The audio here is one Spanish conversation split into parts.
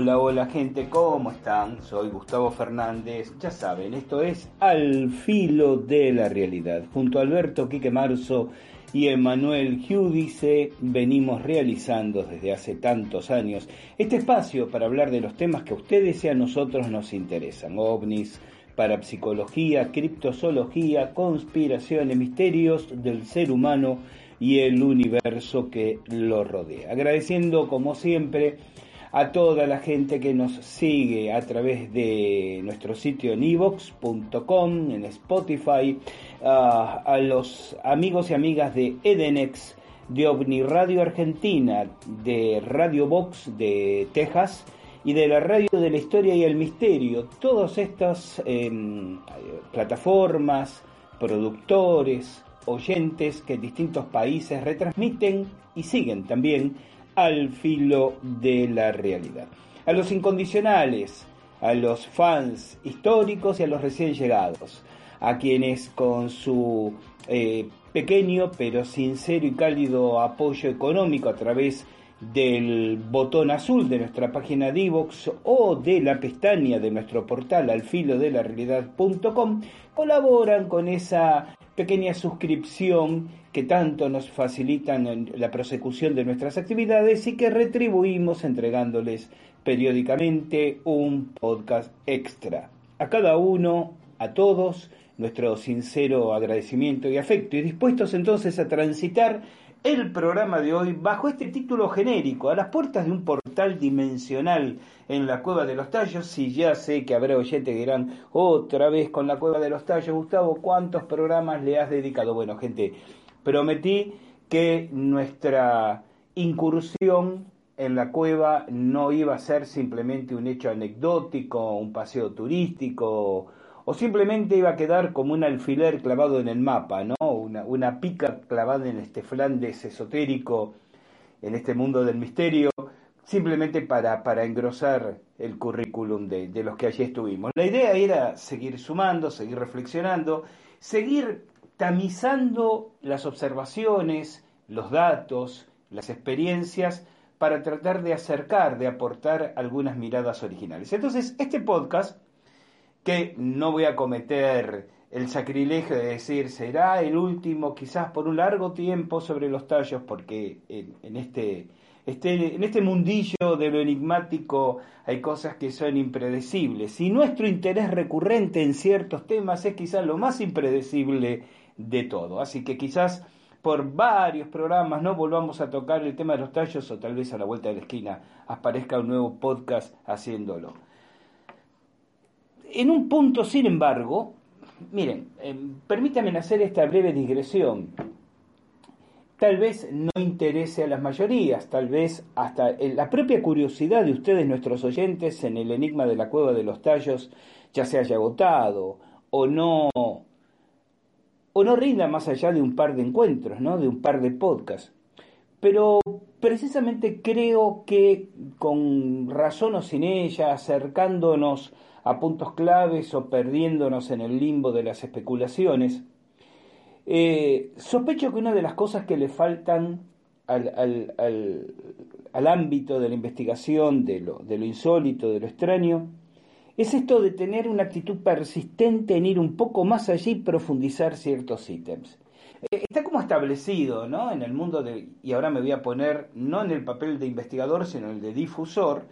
Hola, hola gente, ¿cómo están? Soy Gustavo Fernández. Ya saben, esto es Al filo de la realidad. Junto a Alberto Quique Marzo y Emanuel Giudice venimos realizando desde hace tantos años este espacio para hablar de los temas que a ustedes y a nosotros nos interesan. OVNIs, parapsicología, criptozoología, conspiraciones, misterios del ser humano y el universo que lo rodea. Agradeciendo como siempre a toda la gente que nos sigue a través de nuestro sitio en evox.com, en Spotify, a los amigos y amigas de Edenex, de OVNI Radio Argentina, de Radio Box de Texas y de la Radio de la Historia y el Misterio. Todas estas em, plataformas, productores, oyentes que en distintos países retransmiten y siguen también al filo de la realidad. A los incondicionales, a los fans históricos y a los recién llegados, a quienes con su eh, pequeño pero sincero y cálido apoyo económico a través del botón azul de nuestra página Divox o de la pestaña de nuestro portal alfilodelarealidad.com colaboran con esa pequeña suscripción que tanto nos facilitan la prosecución de nuestras actividades y que retribuimos entregándoles periódicamente un podcast extra. A cada uno, a todos, nuestro sincero agradecimiento y afecto y dispuestos entonces a transitar el programa de hoy bajo este título genérico, a las puertas de un portal dimensional en la Cueva de los Tallos. Si ya sé que habrá oyentes que dirán otra vez con la Cueva de los Tallos, Gustavo, ¿cuántos programas le has dedicado? Bueno, gente, prometí que nuestra incursión en la cueva no iba a ser simplemente un hecho anecdótico, un paseo turístico, o simplemente iba a quedar como un alfiler clavado en el mapa, ¿no? Una, pica clavada en este Flandes esotérico, en este mundo del misterio, simplemente para, para engrosar el currículum de, de los que allí estuvimos. La idea era seguir sumando, seguir reflexionando, seguir tamizando las observaciones, los datos, las experiencias, para tratar de acercar, de aportar algunas miradas originales. Entonces, este podcast que no voy a cometer el sacrilegio de decir será el último quizás por un largo tiempo sobre los tallos porque en, este, este, en este mundillo de lo enigmático hay cosas que son impredecibles. Y nuestro interés recurrente en ciertos temas es quizás lo más impredecible de todo. Así que quizás por varios programas no volvamos a tocar el tema de los tallos o tal vez a la vuelta de la esquina aparezca un nuevo podcast haciéndolo en un punto, sin embargo, miren, eh, permítanme hacer esta breve digresión. Tal vez no interese a las mayorías, tal vez hasta la propia curiosidad de ustedes, nuestros oyentes, en el enigma de la cueva de los tallos, ya se haya agotado o no o no rinda más allá de un par de encuentros, ¿no? de un par de podcasts. Pero precisamente creo que con razón o sin ella, acercándonos a puntos claves o perdiéndonos en el limbo de las especulaciones, eh, sospecho que una de las cosas que le faltan al, al, ámbito de la investigación, de lo, de lo insólito, de lo extraño, es esto de tener una actitud persistente en ir un poco más allí y profundizar ciertos ítems. Eh, está como establecido, ¿no? En el mundo y ahora me voy a poner no en el papel de investigador, sino en el de difusor,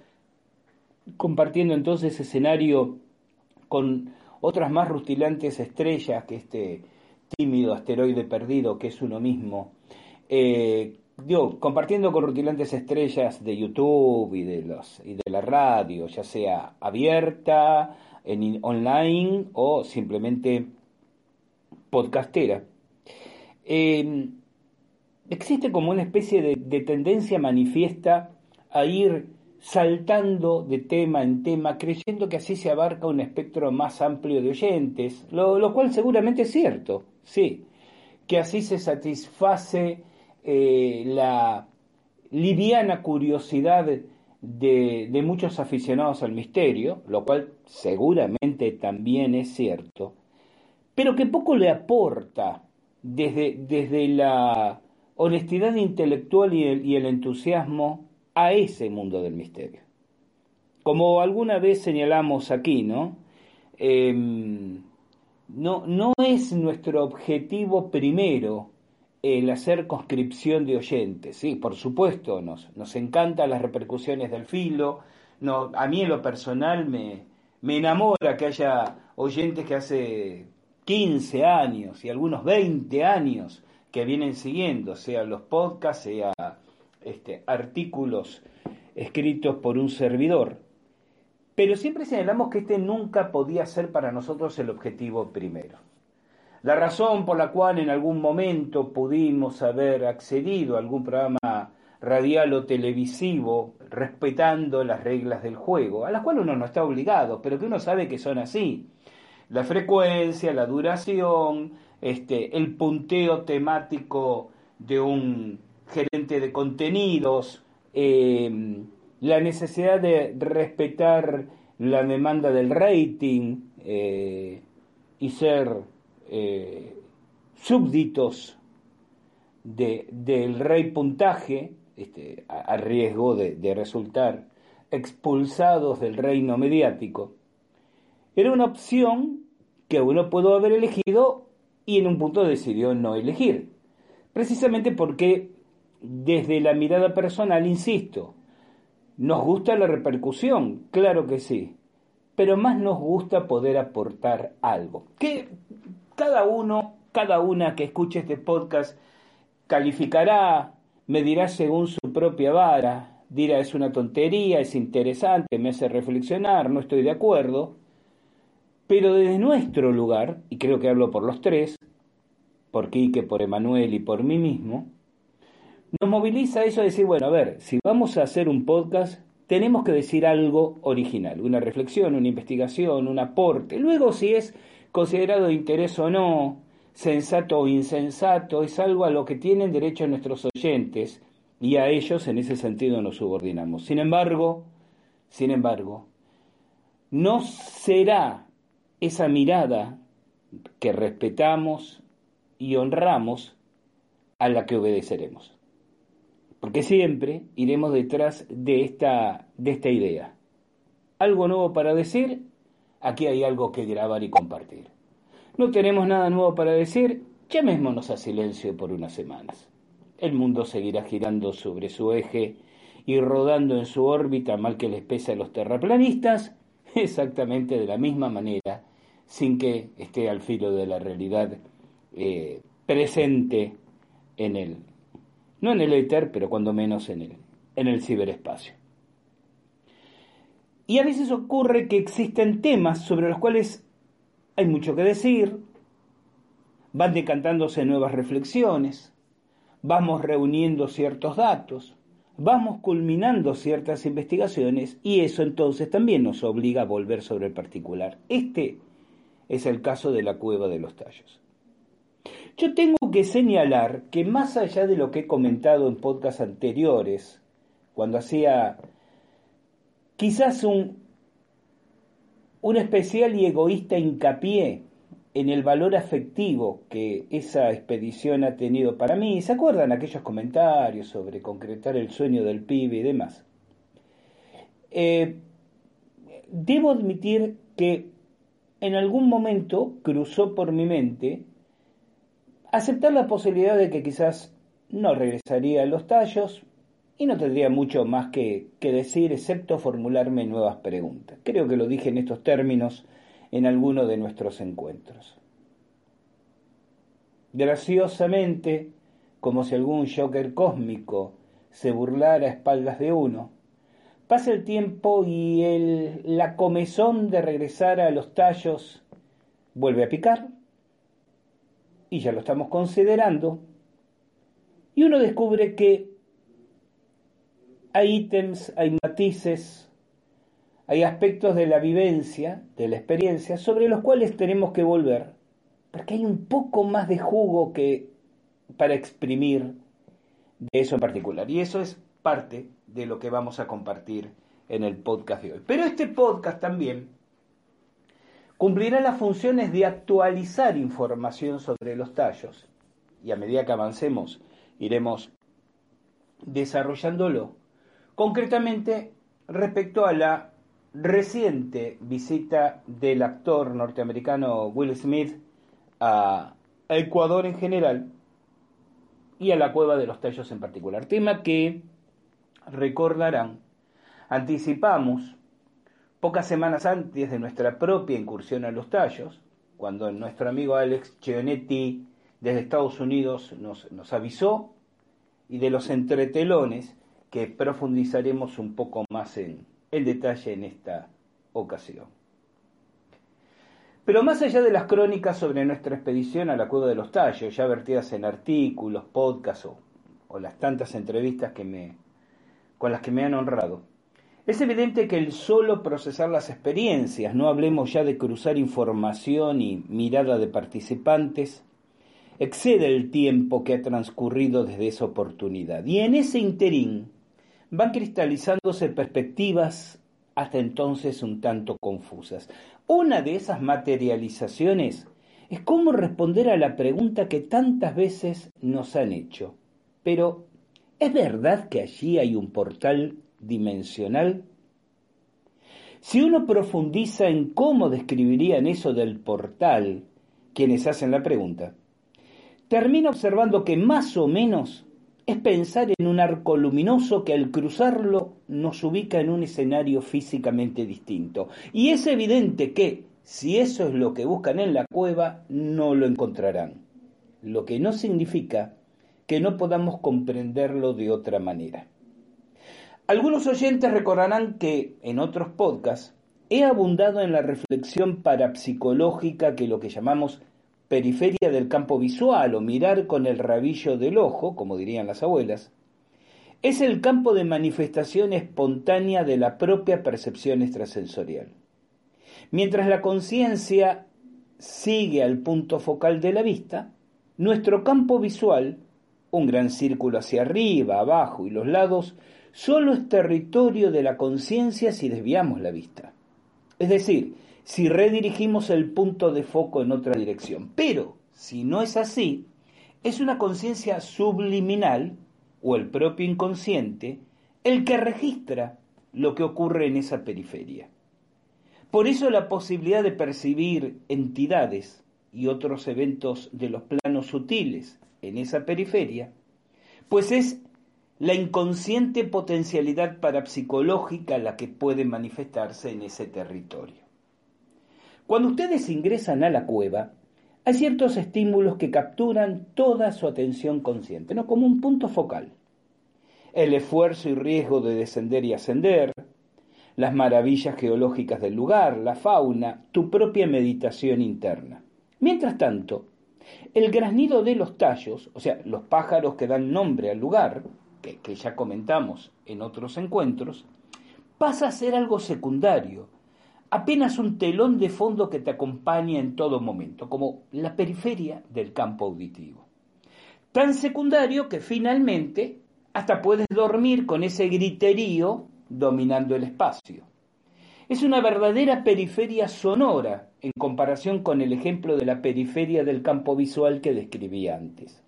compartiendo entonces escenario con otras más rutilantes estrellas que este, tímido asteroide perdido que es uno mismo, eh, compartiendo con rutilantes estrellas de YouTube y de, los, y de la radio, ya sea abierta, en online o simplemente podcastera. Eh, existe como una especie de, tendencia manifiesta a ir saltando de tema en tema, creyendo que así se abarca un espectro más amplio de oyentes, lo, cual seguramente es cierto, sí, que así se satisface eh, la liviana curiosidad de, de, muchos aficionados al misterio, lo cual seguramente también es cierto, pero que poco le aporta desde, desde la honestidad intelectual y el, entusiasmo a ese mundo del misterio. Como alguna vez señalamos aquí, ¿no? Em, no, no es nuestro objetivo primero el hacer conscripción de oyentes. Sí, por supuesto, nos, nos encantan las repercusiones del filo. No, a mí en lo personal me, me enamora que haya oyentes que hace 15 años y algunos 20 años que vienen siguiendo, sea los podcasts, sea este, artículos escritos por un servidor. Pero siempre señalamos que este nunca podía ser para nosotros el objetivo primero. La razón por la cual en algún momento pudimos haber accedido a algún programa radial o televisivo respetando las reglas del juego, a las cuales uno no está obligado, pero que uno sabe que son así. La frecuencia, la duración, este, el punteo temático de un gerente de contenidos, eh, la necesidad de respetar la demanda del rating eh, y ser eh, súbditos del rey puntaje, este, a, riesgo de, de resultar expulsados del reino mediático, era una opción que uno pudo haber elegido y en un punto decidió no elegir. Precisamente porque desde la mirada personal, insisto, nos gusta la repercusión, claro que sí, pero más nos gusta poder aportar algo. Que cada uno, cada una que escuche este podcast calificará, medirá según su propia vara, dirá es una tontería, es interesante, me hace reflexionar, no estoy de acuerdo, pero desde nuestro lugar, y creo que hablo por los tres, por Quique, por Emanuel y por mí mismo, nos moviliza eso de decir, bueno, a ver, si vamos a hacer un podcast, tenemos que decir algo original, una reflexión, una investigación, un aporte. Luego, si es considerado de interés o no, sensato o insensato, es algo a lo que tienen derecho nuestros oyentes y a ellos en ese sentido nos subordinamos. Sin embargo, sin embargo, no será esa mirada que respetamos y honramos a la que obedeceremos. Porque siempre iremos detrás de esta, de esta idea. Algo nuevo para decir, aquí hay algo que grabar y compartir. No tenemos nada nuevo para decir, llamémonos a silencio por unas semanas. El mundo seguirá girando sobre su eje y rodando en su órbita mal que les pese a los terraplanistas, exactamente de la misma manera sin que esté al filo de la realidad eh, presente en él. No en el éter, pero cuando menos en el, en el ciberespacio. Y a veces ocurre que existen temas sobre los cuales hay mucho que decir, van decantándose nuevas reflexiones, vamos reuniendo ciertos datos, vamos culminando ciertas investigaciones y eso entonces también nos obliga a volver sobre el particular. Este es el caso de la cueva de los tallos. Yo tengo que señalar que más allá de lo que he comentado en podcasts anteriores, cuando hacía quizás un, un especial y egoísta hincapié en el valor afectivo que esa expedición ha tenido para mí, ¿se acuerdan aquellos comentarios sobre concretar el sueño del pibe y demás? Eh, debo admitir que en algún momento cruzó por mi mente aceptar la posibilidad de que quizás no regresaría a los tallos y no tendría mucho más que, decir excepto formularme nuevas preguntas. Creo que lo dije en estos términos en alguno de nuestros encuentros. graciosamente, como si algún joker cósmico se burlara a espaldas de uno. Pasa el tiempo y el, la comezón de regresar a los tallos vuelve a picar, y ya lo estamos considerando, y uno descubre que hay ítems, hay matices, hay aspectos de la vivencia, de la experiencia, sobre los cuales tenemos que volver, porque hay un poco más de jugo que para exprimir de eso en particular. Y eso es parte de lo que vamos a compartir en el podcast de hoy. Pero este podcast también cumplirá las funciones de actualizar información sobre los tallos y a medida que avancemos iremos desarrollándolo. Concretamente respecto a la reciente visita del actor norteamericano Will Smith a Ecuador en general y a la cueva de los tallos en particular. Tema que, recordarán, anticipamos pocas semanas antes de nuestra propia incursión a los tallos, cuando nuestro amigo Alex Chionetti desde Estados Unidos nos, avisó, y de los entretelones que profundizaremos un poco más en, en detalle en esta ocasión. Pero más allá de las crónicas sobre nuestra expedición a la Cueva de los Tallos, ya vertidas en artículos, podcasts o, las tantas entrevistas que me, con las que me han honrado, es evidente que el solo procesar las experiencias, no hablemos ya de cruzar información y mirada de participantes, excede el tiempo que ha transcurrido desde esa oportunidad. Y en ese interín van cristalizándose perspectivas hasta entonces un tanto confusas. Una de esas materializaciones es cómo responder a la pregunta que tantas veces nos han hecho. Pero, ¿es verdad que allí hay un portal dimensional? Si uno profundiza en cómo describirían eso del portal, quienes hacen la pregunta, termina observando que más o menos es pensar en un arco luminoso que al cruzarlo nos ubica en un escenario físicamente distinto. Y es evidente que, si eso es lo que buscan en la cueva, no lo encontrarán. Lo que no significa que no podamos comprenderlo de otra manera. Algunos oyentes recordarán que en otros podcasts he abundado en la reflexión parapsicológica que lo que llamamos periferia del campo visual o mirar con el rabillo del ojo, como dirían las abuelas, es el campo de manifestación espontánea de la propia percepción extrasensorial. Mientras la conciencia sigue al punto focal de la vista, nuestro campo visual, un gran círculo hacia arriba, abajo y los lados, solo es territorio de la conciencia si desviamos la vista. Es decir, si redirigimos el punto de foco en otra dirección. Pero, si no es así, es una conciencia subliminal o el propio inconsciente el que registra lo que ocurre en esa periferia. Por eso la posibilidad de percibir entidades y otros eventos de los planos sutiles en esa periferia, pues es la inconsciente potencialidad parapsicológica la que puede manifestarse en ese territorio. Cuando ustedes ingresan a la cueva, hay ciertos estímulos que capturan toda su atención consciente, ¿no? como un punto focal. El esfuerzo y riesgo de descender y ascender, las maravillas geológicas del lugar, la fauna, tu propia meditación interna. Mientras tanto, el graznido de los tallos, o sea, los pájaros que dan nombre al lugar, que, ya comentamos en otros encuentros, pasa a ser algo secundario, apenas un telón de fondo que te acompaña en todo momento, como la periferia del campo auditivo. Tan secundario que finalmente hasta puedes dormir con ese griterío dominando el espacio. Es una verdadera periferia sonora en comparación con el ejemplo de la periferia del campo visual que describí antes.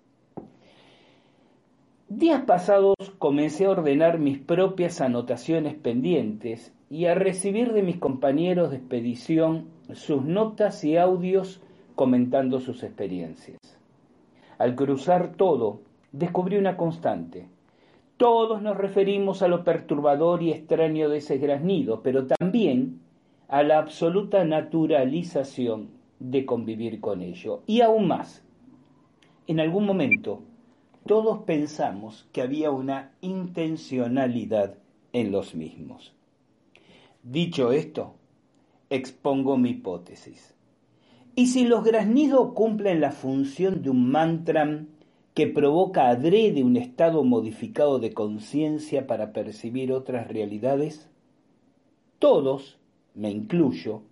Días pasados comencé a ordenar mis propias anotaciones pendientes y a recibir de mis compañeros de expedición sus notas y audios comentando sus experiencias. Al cruzar todo, descubrí una constante. Todos nos referimos a lo perturbador y extraño de ese graznido, pero también a la absoluta naturalización de convivir con ello. Y aún más, en algún momento todos pensamos que había una intencionalidad en los mismos. Dicho esto, expongo mi hipótesis. ¿Y si los graznidos cumplen la función de un mantra que provoca adrede un estado modificado de conciencia para percibir otras realidades? Todos, me incluyo,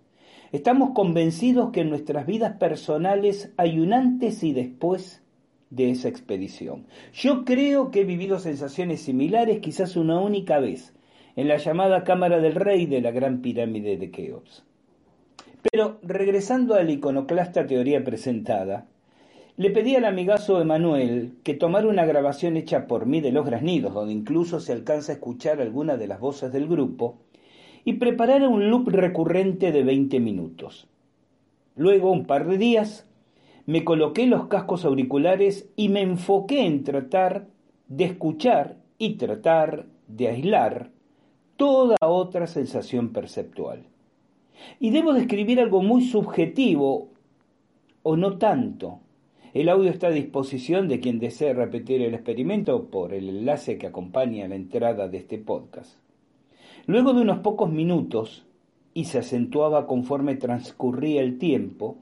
estamos convencidos que en nuestras vidas personales hay un antes y después de esa expedición. Yo creo que he vivido sensaciones similares quizás una única vez, en la llamada Cámara del Rey de la Gran Pirámide de Keops. Pero regresando a la iconoclasta teoría presentada, le pedí al amigazo Emanuel que tomara una grabación hecha por mí de Los Grasnidos, donde incluso se alcanza a escuchar alguna de las voces del grupo, y preparara un loop recurrente de 20 minutos. Luego, un par de días, me coloqué los cascos auriculares y me enfoqué en tratar de escuchar y tratar de aislar toda otra sensación perceptual. Y debo describir algo muy subjetivo, o no tanto. El audio está a disposición de quien desee repetir el experimento por el enlace que acompaña la entrada de este podcast. Luego de unos pocos minutos, y se acentuaba conforme transcurría el tiempo,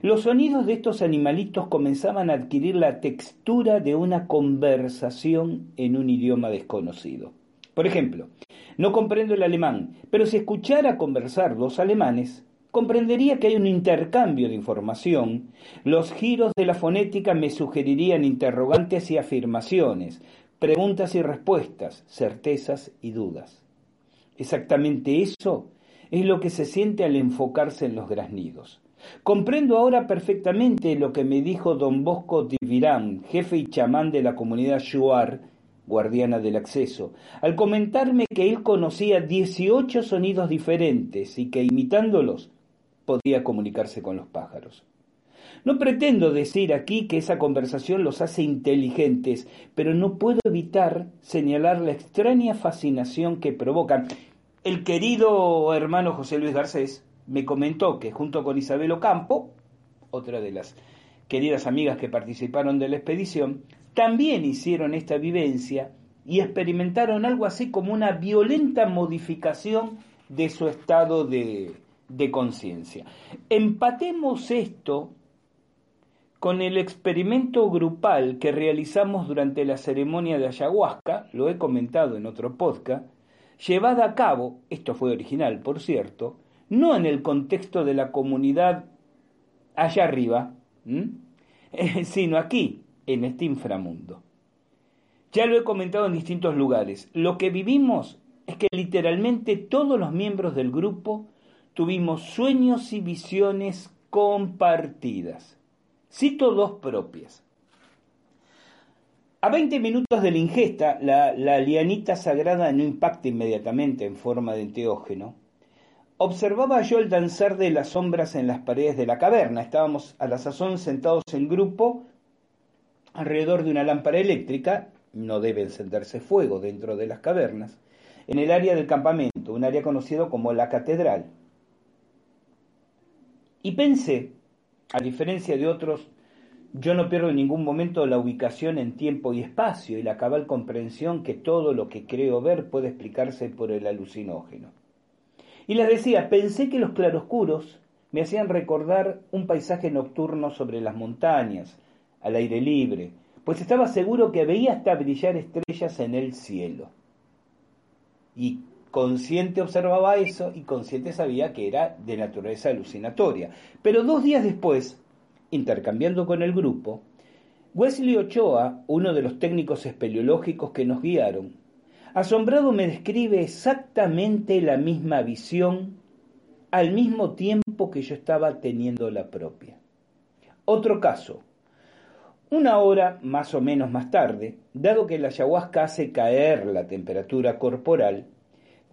los sonidos de estos animalitos comenzaban a adquirir la textura de una conversación en un idioma desconocido. Por ejemplo, no comprendo el alemán, pero si escuchara conversar dos alemanes, comprendería que hay un intercambio de información. Los giros de la fonética me sugerirían interrogantes y afirmaciones, preguntas y respuestas, certezas y dudas. Exactamente eso es lo que se siente al enfocarse en los graznidos. Comprendo ahora perfectamente lo que me dijo don Bosco Divirán, jefe y chamán de la comunidad Shuar, guardiana del acceso, al comentarme que él conocía 18 sonidos diferentes y que imitándolos podía comunicarse con los pájaros. No pretendo decir aquí que esa conversación los hace inteligentes, pero no puedo evitar señalar la extraña fascinación que provocan. El querido hermano José Luis Garcés me comentó que junto con Isabel Ocampo, otra de las queridas amigas que participaron de la expedición, también hicieron esta vivencia y experimentaron algo así como una violenta modificación de su estado de, de conciencia. Empatemos esto con el experimento grupal que realizamos durante la ceremonia de ayahuasca, lo he comentado en otro podcast, llevada a cabo, esto fue original por cierto, no en el contexto de la comunidad allá arriba, sino aquí, en este inframundo. Ya lo he comentado en distintos lugares. Lo que vivimos es que literalmente todos los miembros del grupo tuvimos sueños y visiones compartidas. Cito dos propias. A 20 minutos de la ingesta, la, la lianita sagrada no impacta inmediatamente en forma de enteógeno, Observaba yo el danzar de las sombras en las paredes de la caverna. Estábamos a la sazón sentados en grupo alrededor de una lámpara eléctrica, no debe encenderse fuego dentro de las cavernas, en el área del campamento, un área conocido como la catedral. Y pensé, a diferencia de otros, yo no pierdo en ningún momento la ubicación en tiempo y espacio y la cabal comprensión que todo lo que creo ver puede explicarse por el alucinógeno. Y les decía, pensé que los claroscuros me hacían recordar un paisaje nocturno sobre las montañas, al aire libre, pues estaba seguro que veía hasta brillar estrellas en el cielo. Y consciente observaba eso y consciente sabía que era de naturaleza alucinatoria. Pero dos días después, intercambiando con el grupo, Wesley Ochoa, uno de los técnicos espeleológicos que nos guiaron, Asombrado me describe exactamente la misma visión al mismo tiempo que yo estaba teniendo la propia. Otro caso. Una hora más o menos más tarde, dado que la ayahuasca hace caer la temperatura corporal,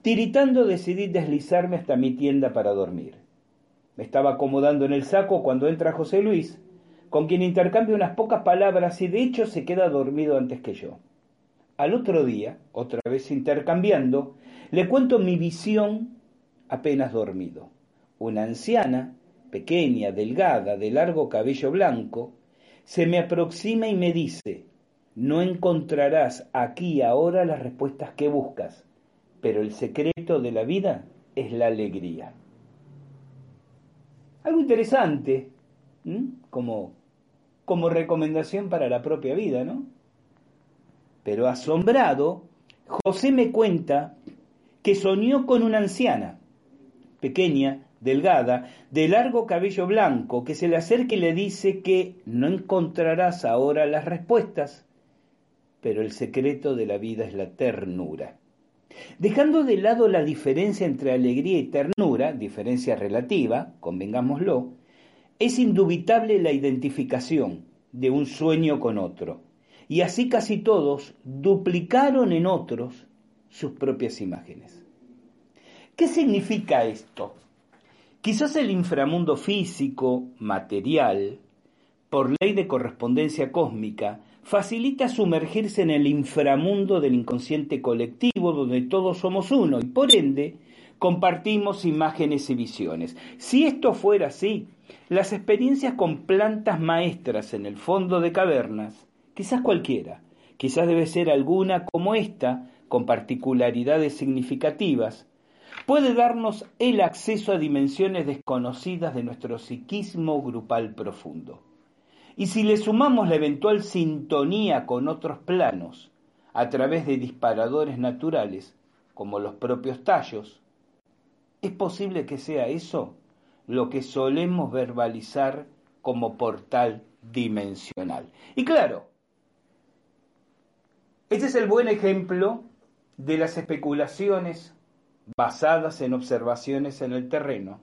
tiritando decidí deslizarme hasta mi tienda para dormir. Me estaba acomodando en el saco cuando entra José Luis, con quien intercambio unas pocas palabras y de hecho se queda dormido antes que yo. Al otro día, otra vez intercambiando, le cuento mi visión apenas dormido. Una anciana, pequeña, delgada, de largo cabello blanco, se me aproxima y me dice, no encontrarás aquí ahora las respuestas que buscas, pero el secreto de la vida es la alegría. Algo interesante, como, como recomendación para la propia vida, ¿no? Pero asombrado, José me cuenta que soñó con una anciana, pequeña, delgada, de largo cabello blanco, que se le acerca y le dice que no encontrarás ahora las respuestas, pero el secreto de la vida es la ternura. Dejando de lado la diferencia entre alegría y ternura, diferencia relativa, convengámoslo, es indubitable la identificación de un sueño con otro, y así casi todos duplicaron en otros sus propias imágenes. ¿Qué significa esto? Quizás el inframundo físico, material, por ley de correspondencia cósmica, facilita sumergirse en el inframundo del inconsciente colectivo donde todos somos uno y por ende compartimos imágenes y visiones. Si esto fuera así, las experiencias con plantas maestras en el fondo de cavernas, quizás cualquiera, quizás debe ser alguna como esta, con particularidades significativas, puede darnos el acceso a dimensiones desconocidas de nuestro psiquismo grupal profundo. Y si le sumamos la eventual sintonía con otros planos a través de disparadores naturales, como los propios tallos, es posible que sea eso lo que solemos verbalizar como portal dimensional. Y claro, este es el buen ejemplo de las especulaciones basadas en observaciones en el terreno,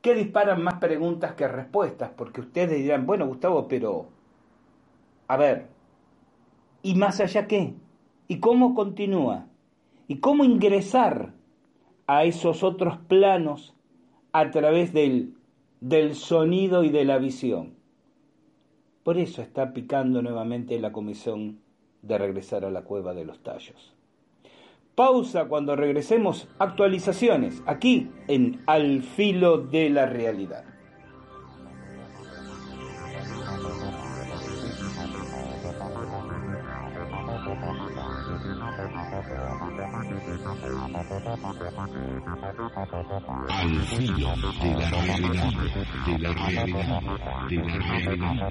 que disparan más preguntas que respuestas, porque ustedes dirán, bueno, Gustavo, pero, a ver, ¿y más allá qué? ¿Y cómo continúa? ¿Y cómo ingresar a esos otros planos a través del, del sonido y de la visión? Por eso está picando nuevamente la comisión de regresar a la cueva de los tallos. Pausa cuando regresemos. Actualizaciones aquí en Al filo de la realidad. Al filo de la realidad, de la realidad, de la realidad.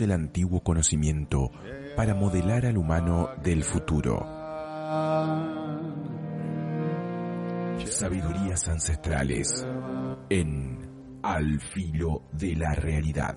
El antiguo conocimiento para modelar al humano del futuro. Sabidurías ancestrales en Al filo de la realidad.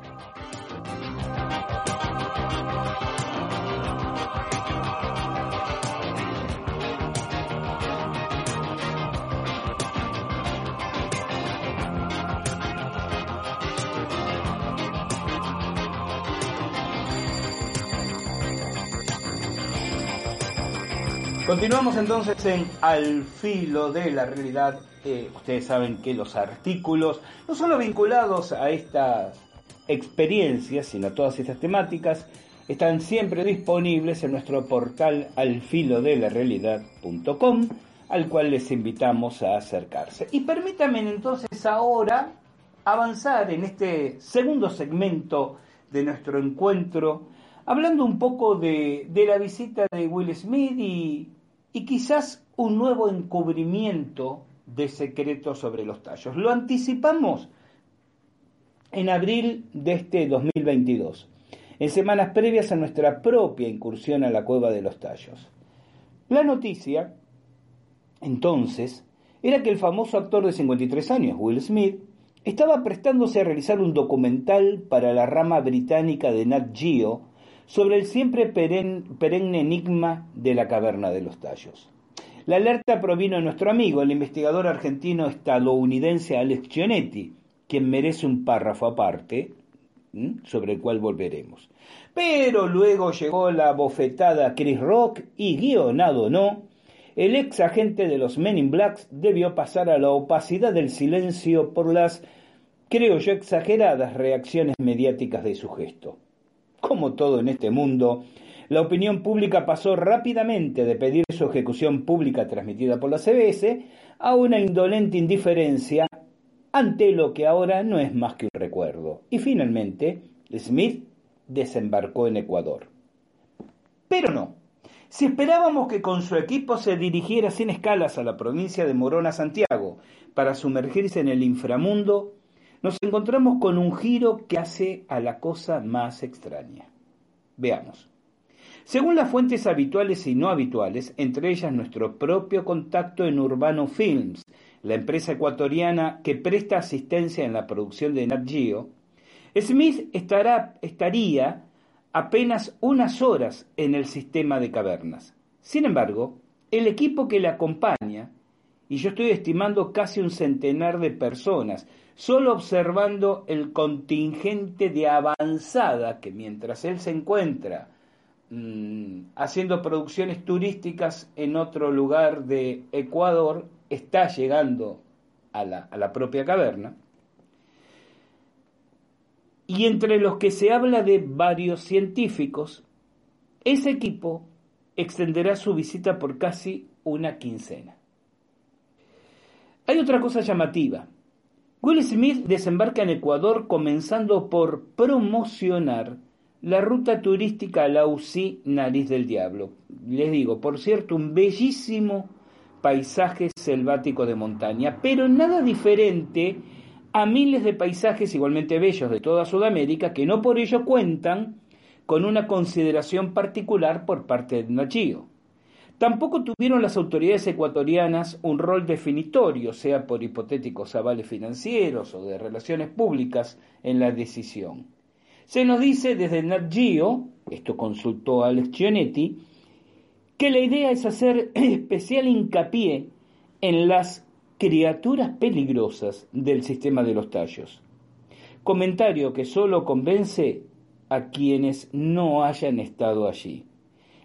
Continuamos entonces en Al filo de la realidad. Eh, ustedes saben que los artículos, no solo vinculados a estas experiencias, sino a todas estas temáticas, están siempre disponibles en nuestro portal alfilodelarealidad.com, al cual les invitamos a acercarse. Y permítanme entonces ahora avanzar en este segundo segmento de nuestro encuentro, hablando un poco de, de la visita de Will Smith y y quizás un nuevo encubrimiento de secretos sobre los tallos. Lo anticipamos en abril de este 2022, en semanas previas a nuestra propia incursión a la cueva de los tallos. La noticia, entonces, era que el famoso actor de 53 años, Will Smith, estaba prestándose a realizar un documental para la rama británica de Nat Geo sobre el siempre perenne enigma de la caverna de los tallos. La alerta provino de nuestro amigo, el investigador argentino estadounidense Alex Gionetti, quien merece un párrafo aparte, sobre el cual volveremos. Pero luego llegó la bofetada Chris Rock y, guionado no, el ex agente de los Men in Blacks debió pasar a la opacidad del silencio por las, creo yo, exageradas reacciones mediáticas de su gesto como todo en este mundo, la opinión pública pasó rápidamente de pedir su ejecución pública transmitida por la CBS a una indolente indiferencia ante lo que ahora no es más que un recuerdo. Y finalmente, Smith desembarcó en Ecuador. Pero no. Si esperábamos que con su equipo se dirigiera sin escalas a la provincia de Morona, Santiago, para sumergirse en el inframundo, nos encontramos con un giro que hace a la cosa más extraña. Veamos. Según las fuentes habituales y no habituales, entre ellas nuestro propio contacto en Urbano Films, la empresa ecuatoriana que presta asistencia en la producción de Nat Geo, Smith estará, estaría apenas unas horas en el sistema de cavernas. Sin embargo, el equipo que le acompaña, y yo estoy estimando casi un centenar de personas, solo observando el contingente de avanzada que mientras él se encuentra mm, haciendo producciones turísticas en otro lugar de Ecuador, está llegando a la, a la propia caverna. y entre los que se habla de varios científicos, ese equipo extenderá su visita por casi una quincena. Hay otra cosa llamativa. Will Smith desembarca en Ecuador comenzando por promocionar la ruta turística Lausí Nariz del Diablo. Les digo, por cierto, un bellísimo paisaje selvático de montaña, pero nada diferente a miles de paisajes igualmente bellos de toda Sudamérica que no por ello cuentan con una consideración particular por parte de Nachío. Tampoco tuvieron las autoridades ecuatorianas un rol definitorio, sea por hipotéticos avales financieros o de relaciones públicas, en la decisión. Se nos dice desde Nat Geo, esto consultó Alex Gianetti, que la idea es hacer especial hincapié en las criaturas peligrosas del sistema de los tallos. Comentario que solo convence a quienes no hayan estado allí.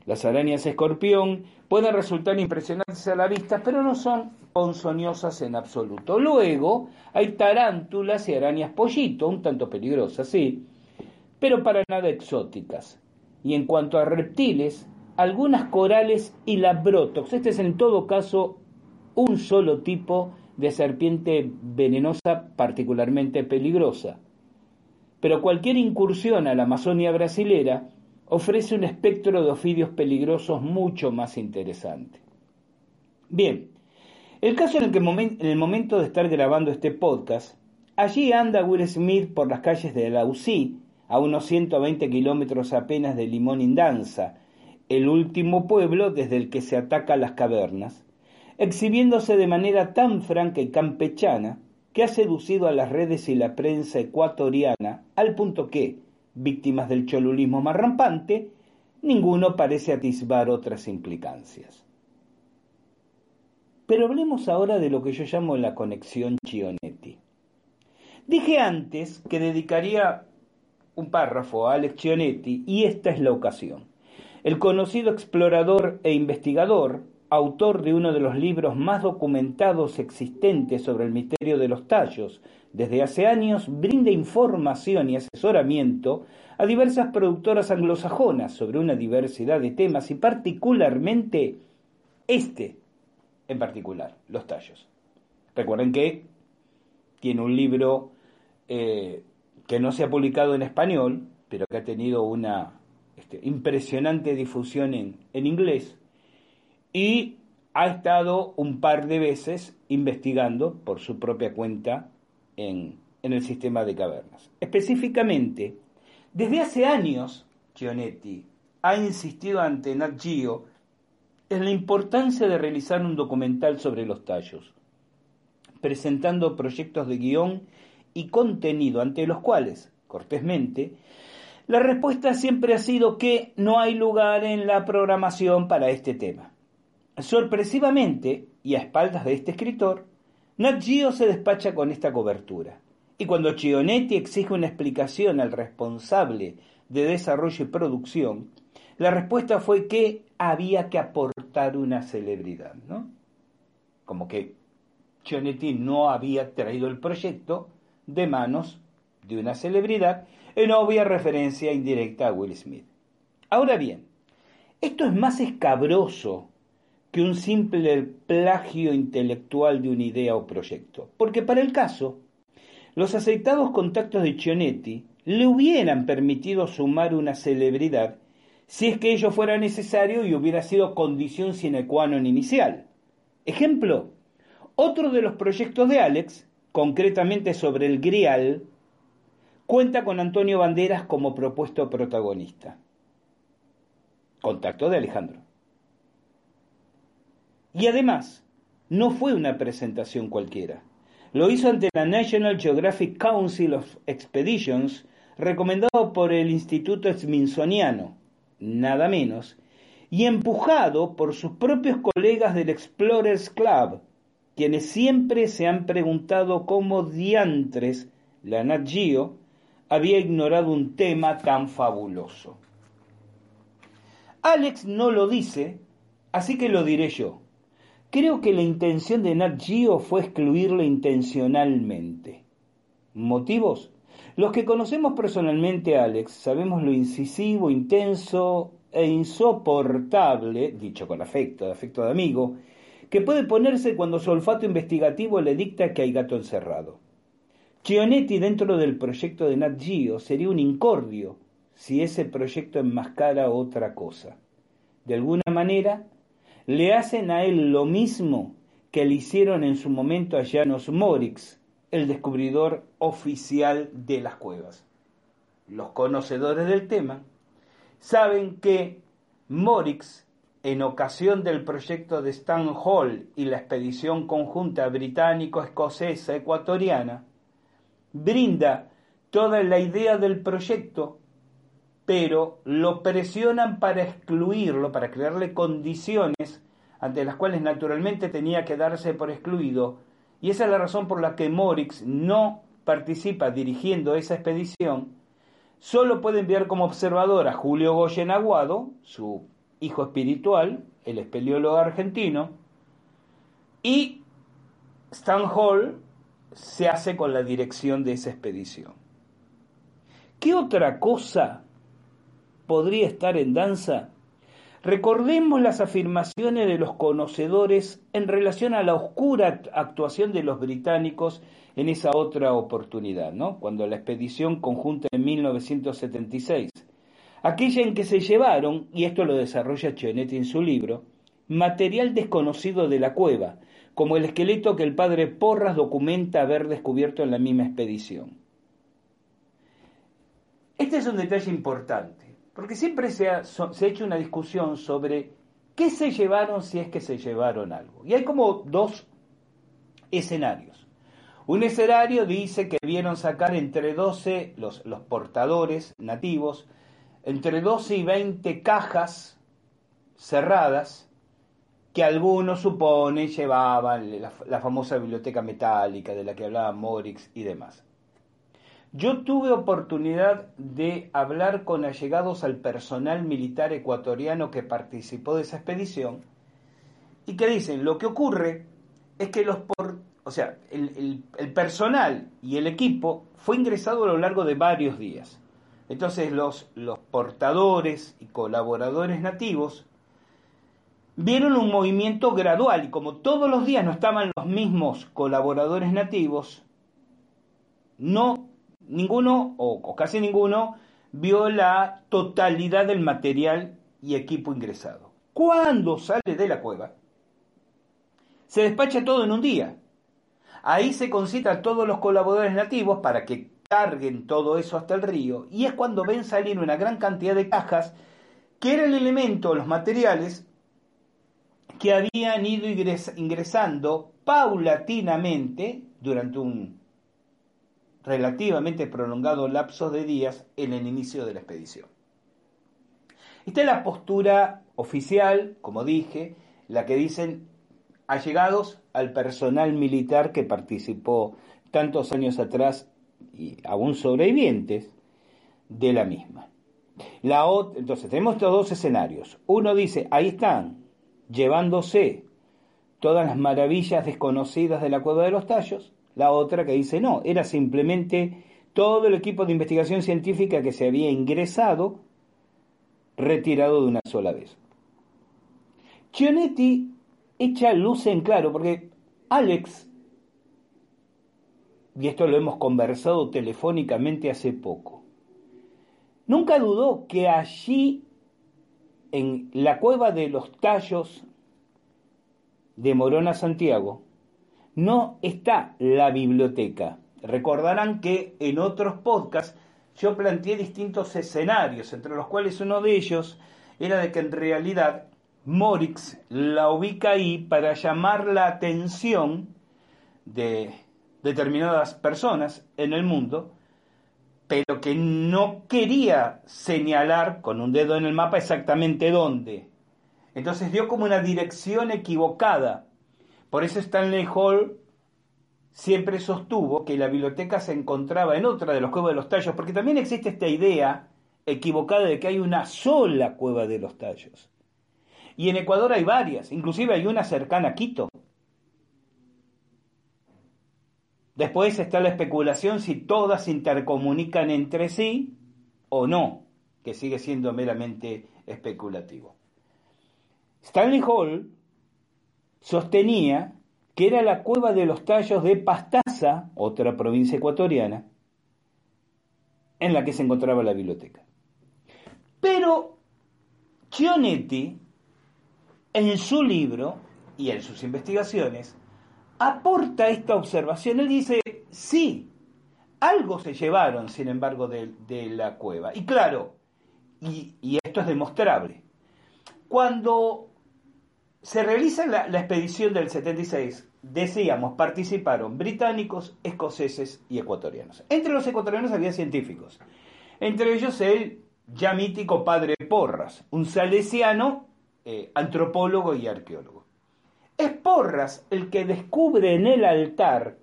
Las arañas escorpión pueden resultar impresionantes a la vista, pero no son ponzoñosas en absoluto. Luego hay tarántulas y arañas pollito, un tanto peligrosas, sí, pero para nada exóticas. Y en cuanto a reptiles, algunas corales y labrotox. Este es en todo caso un solo tipo de serpiente venenosa particularmente peligrosa. Pero cualquier incursión a la Amazonia brasilera ofrece un espectro de ofidios peligrosos mucho más interesante. Bien, el caso en el que en el momento de estar grabando este podcast, allí anda Will Smith por las calles de la UCI, a unos 120 kilómetros apenas de Limón Indanza, el último pueblo desde el que se ataca las cavernas, exhibiéndose de manera tan franca y campechana que ha seducido a las redes y la prensa ecuatoriana al punto que, víctimas del cholulismo más rampante, ninguno parece atisbar otras implicancias. Pero hablemos ahora de lo que yo llamo la conexión Chionetti. Dije antes que dedicaría un párrafo a Alex Chionetti y esta es la ocasión. El conocido explorador e investigador, autor de uno de los libros más documentados existentes sobre el misterio de los tallos, desde hace años brinda información y asesoramiento a diversas productoras anglosajonas sobre una diversidad de temas y particularmente este en particular, los tallos. Recuerden que tiene un libro eh, que no se ha publicado en español, pero que ha tenido una este, impresionante difusión en, en inglés y ha estado un par de veces investigando por su propia cuenta en, el sistema de cavernas. Específicamente, desde hace años, Gionetti ha insistido ante Nat Geo en la importancia de realizar un documental sobre los tallos, presentando proyectos de guion y contenido ante los cuales, cortésmente, la respuesta siempre ha sido que no hay lugar en la programación para este tema. Sorpresivamente, y a espaldas de este escritor, Nat Geo se despacha con esta cobertura. Y cuando Chionetti exige una explicación al responsable de desarrollo y producción, la respuesta fue que había que aportar una celebridad, ¿no? Como que Chionetti no había traído el proyecto de manos de una celebridad en obvia referencia indirecta a Will Smith. Ahora bien, esto es más escabroso que un simple plagio intelectual de una idea o proyecto. Porque para el caso, los aceitados contactos de Chionetti le hubieran permitido sumar una celebridad si es que ello fuera necesario y hubiera sido condición sine qua non inicial. Ejemplo, otro de los proyectos de Alex, concretamente sobre el Grial, cuenta con Antonio Banderas como propuesto protagonista. Contacto de Alejandro. Y además, no fue una presentación cualquiera. Lo hizo ante la National Geographic Council of Expeditions, recomendado por el Instituto Smithsoniano, nada menos, y empujado por sus propios colegas del Explorers Club, quienes siempre se han preguntado cómo diantres la Nat Geo había ignorado un tema tan fabuloso. Alex no lo dice, así que lo diré yo. Creo que la intención de Nat Geo fue excluirlo intencionalmente. ¿Motivos? Los que conocemos personalmente a Alex sabemos lo incisivo, intenso e insoportable, dicho con afecto, de afecto de amigo, que puede ponerse cuando su olfato investigativo le dicta que hay gato encerrado. Chionetti dentro del proyecto de Nat Geo sería un incordio si ese proyecto enmascara otra cosa. De alguna manera, le hacen a él lo mismo que le hicieron en su momento a Janos Morix, el descubridor oficial de las cuevas. Los conocedores del tema saben que Morix, en ocasión del proyecto de Stan Hall y la expedición conjunta británico-escocesa ecuatoriana, brinda toda la idea del proyecto, pero lo presionan para excluirlo, para crearle condiciones ante las cuales naturalmente tenía que darse por excluido y esa es la razón por la que Morix no participa dirigiendo esa expedición. Solo puede enviar como observador a Julio Goyen Aguado, su hijo espiritual, el espeleólogo argentino, y Stan Hall se hace con la dirección de esa expedición. ¿Qué otra cosa podría estar en danza Recordemos las afirmaciones de los conocedores en relación a la oscura actuación de los británicos en esa otra oportunidad, ¿no? cuando la expedición conjunta en 1976, aquella en que se llevaron, y esto lo desarrolla Chionetti en su libro, material desconocido de la cueva, como el esqueleto que el padre Porras documenta haber descubierto en la misma expedición. Este es un detalle importante porque siempre se ha, hecho una discusión sobre qué se llevaron si es que se llevaron algo. Y hay como dos escenarios. Un escenario dice que vieron sacar entre 12 los, los portadores nativos, entre 12 y 20 cajas cerradas que algunos suponen llevaban la, la, famosa biblioteca metálica de la que hablaba Morix y demás. Yo tuve oportunidad de hablar con allegados al personal militar ecuatoriano que participó de esa expedición y que dicen, lo que ocurre es que los o sea, el, el personal y el equipo fue ingresado a lo largo de varios días. Entonces los, los portadores y colaboradores nativos vieron un movimiento gradual y como todos los días no estaban los mismos colaboradores nativos, no ninguno o, casi ninguno vio la totalidad del material y equipo ingresado. Cuando sale de la cueva, se despacha todo en un día. Ahí se concita a todos los colaboradores nativos para que carguen todo eso hasta el río y es cuando ven salir una gran cantidad de cajas que era el elemento, los materiales que habían ido ingresando paulatinamente durante un relativamente prolongado lapso de días en el inicio de la expedición. Esta es la postura oficial, como dije, la que dicen allegados al personal militar que participó tantos años atrás y aún sobrevivientes de la misma. La entonces tenemos estos dos escenarios. Uno dice, ahí están, llevándose todas las maravillas desconocidas de la cueva de los tallos, la otra que dice no, era simplemente todo el equipo de investigación científica que se había ingresado retirado de una sola vez. Chionetti echa luz en claro, porque Alex, y esto lo hemos conversado telefónicamente hace poco, nunca dudó que allí, en la cueva de los tallos de Morona Santiago, no está la biblioteca. Recordarán que en otros podcasts yo planteé distintos escenarios, entre los cuales uno de ellos era de que en realidad Morix la ubica ahí para llamar la atención de determinadas personas en el mundo, pero que no quería señalar con un dedo en el mapa exactamente dónde. Entonces dio como una dirección equivocada por eso Stanley Hall siempre sostuvo que la biblioteca se encontraba en otra de los cuevas de los tallos, porque también existe esta idea equivocada de que hay una sola cueva de los tallos. Y en Ecuador hay varias, inclusive hay una cercana a Quito. Después está la especulación si todas se intercomunican entre sí o no, que sigue siendo meramente especulativo. Stanley Hall sostenía que era la cueva de los tallos de Pastaza, otra provincia ecuatoriana, en la que se encontraba la biblioteca. Pero Chionetti, en su libro y en sus investigaciones, aporta esta observación. Él dice, sí, algo se llevaron, sin embargo, de, la cueva. Y claro, y, esto es demostrable, cuando se realiza la, expedición del 76, decíamos, participaron británicos, escoceses y ecuatorianos. Entre los ecuatorianos había científicos, entre ellos el ya mítico padre Porras, un salesiano, eh, antropólogo y arqueólogo. Es Porras el que descubre en el altar,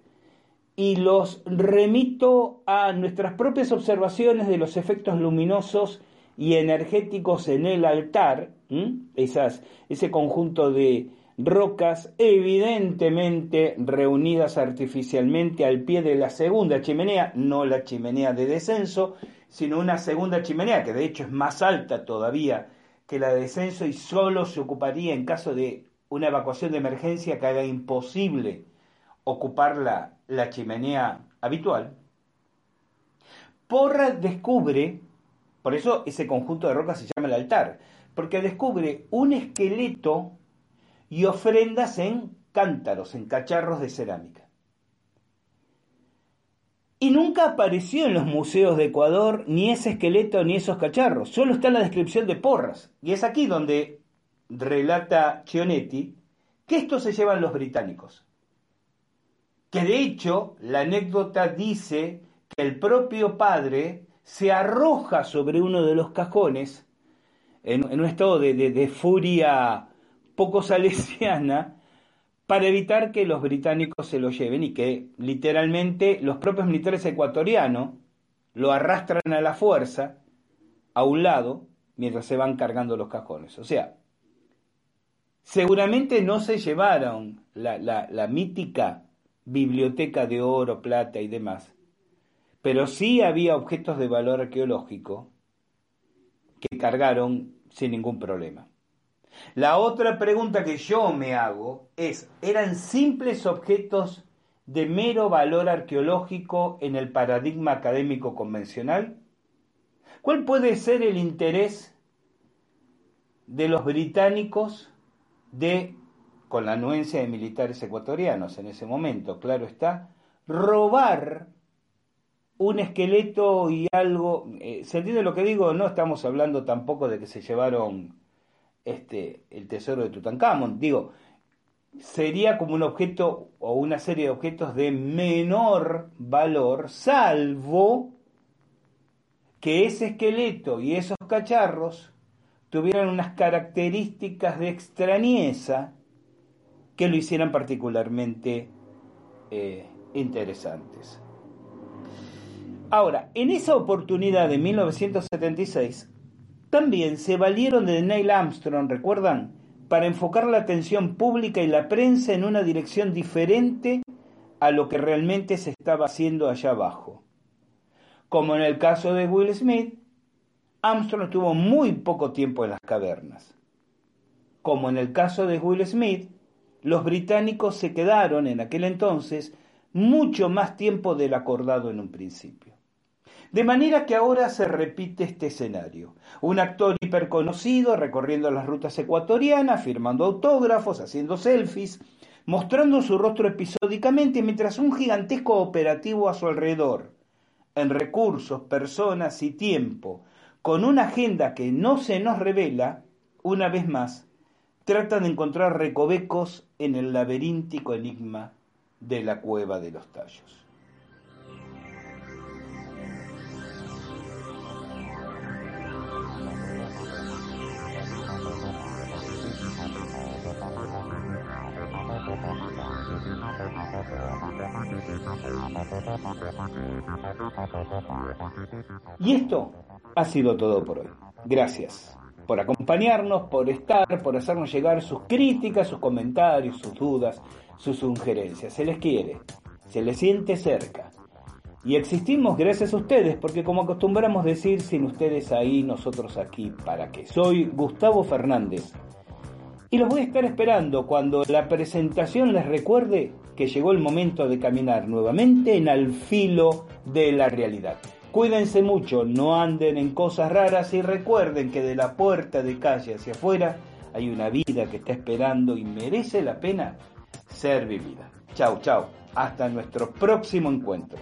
y los remito a nuestras propias observaciones de los efectos luminosos y energéticos en el altar, Esas, ese conjunto de rocas evidentemente reunidas artificialmente al pie de la segunda chimenea, no la chimenea de descenso, sino una segunda chimenea, que de hecho es más alta todavía que la de descenso y solo se ocuparía en caso de una evacuación de emergencia que haga imposible ocupar la, la chimenea habitual. Porra descubre, por eso ese conjunto de rocas se llama el altar, porque descubre un esqueleto y ofrendas en cántaros, en cacharros de cerámica. Y nunca apareció en los museos de Ecuador ni ese esqueleto ni esos cacharros. Solo está en la descripción de Porras. Y es aquí donde relata Chionetti que esto se llevan los británicos. Que de hecho la anécdota dice que el propio padre se arroja sobre uno de los cajones en, un estado de, de furia poco salesiana para evitar que los británicos se lo lleven y que literalmente los propios militares ecuatorianos lo arrastran a la fuerza a un lado mientras se van cargando los cajones. O sea, seguramente no se llevaron la, la mítica biblioteca de oro, plata y demás, pero sí había objetos de valor arqueológico que cargaron sin ningún problema. La otra pregunta que yo me hago es, ¿eran simples objetos de mero valor arqueológico en el paradigma académico convencional? ¿Cuál puede ser el interés de los británicos de, con la anuencia de militares ecuatorianos en ese momento, claro está, robar un esqueleto y algo, eh, ¿se entiende lo que digo? No estamos hablando tampoco de que se llevaron este, el tesoro de Tutankamón. Digo, sería como un objeto o una serie de objetos de menor valor, salvo que ese esqueleto y esos cacharros tuvieran unas características de extrañeza que lo hicieran particularmente eh, interesantes. Ahora, en esa oportunidad de 1976, también se valieron de Neil Armstrong, ¿recuerdan? Para enfocar la atención pública y la prensa en una dirección diferente a lo que realmente se estaba haciendo allá abajo. Como en el caso de Will Smith, Armstrong estuvo muy poco tiempo en las cavernas. Como en el caso de Will Smith, los británicos se quedaron en aquel entonces mucho más tiempo del acordado en un principio. De manera que ahora se repite este escenario. Un actor hiperconocido recorriendo las rutas ecuatorianas, firmando autógrafos, haciendo selfies, mostrando su rostro episódicamente mientras un gigantesco operativo a su alrededor, en recursos, personas y tiempo, con una agenda que no se nos revela, una vez más, trata de encontrar recovecos en el laberíntico enigma de la cueva de los tallos. Y esto ha sido todo por hoy. Gracias por acompañarnos, por estar, por hacernos llegar sus críticas, sus comentarios, sus dudas, sus sugerencias. Se les quiere, se le siente cerca. Y existimos gracias a ustedes, porque como acostumbramos decir, sin ustedes ahí, nosotros aquí, ¿para qué? Soy Gustavo Fernández. Y los voy a estar esperando cuando la presentación les recuerde que llegó el momento de caminar nuevamente en al filo de la realidad. Cuídense mucho, no anden en cosas raras y recuerden que de la puerta de calle hacia afuera hay una vida que está esperando y merece la pena ser vivida. Chao, chao. Hasta nuestro próximo encuentro.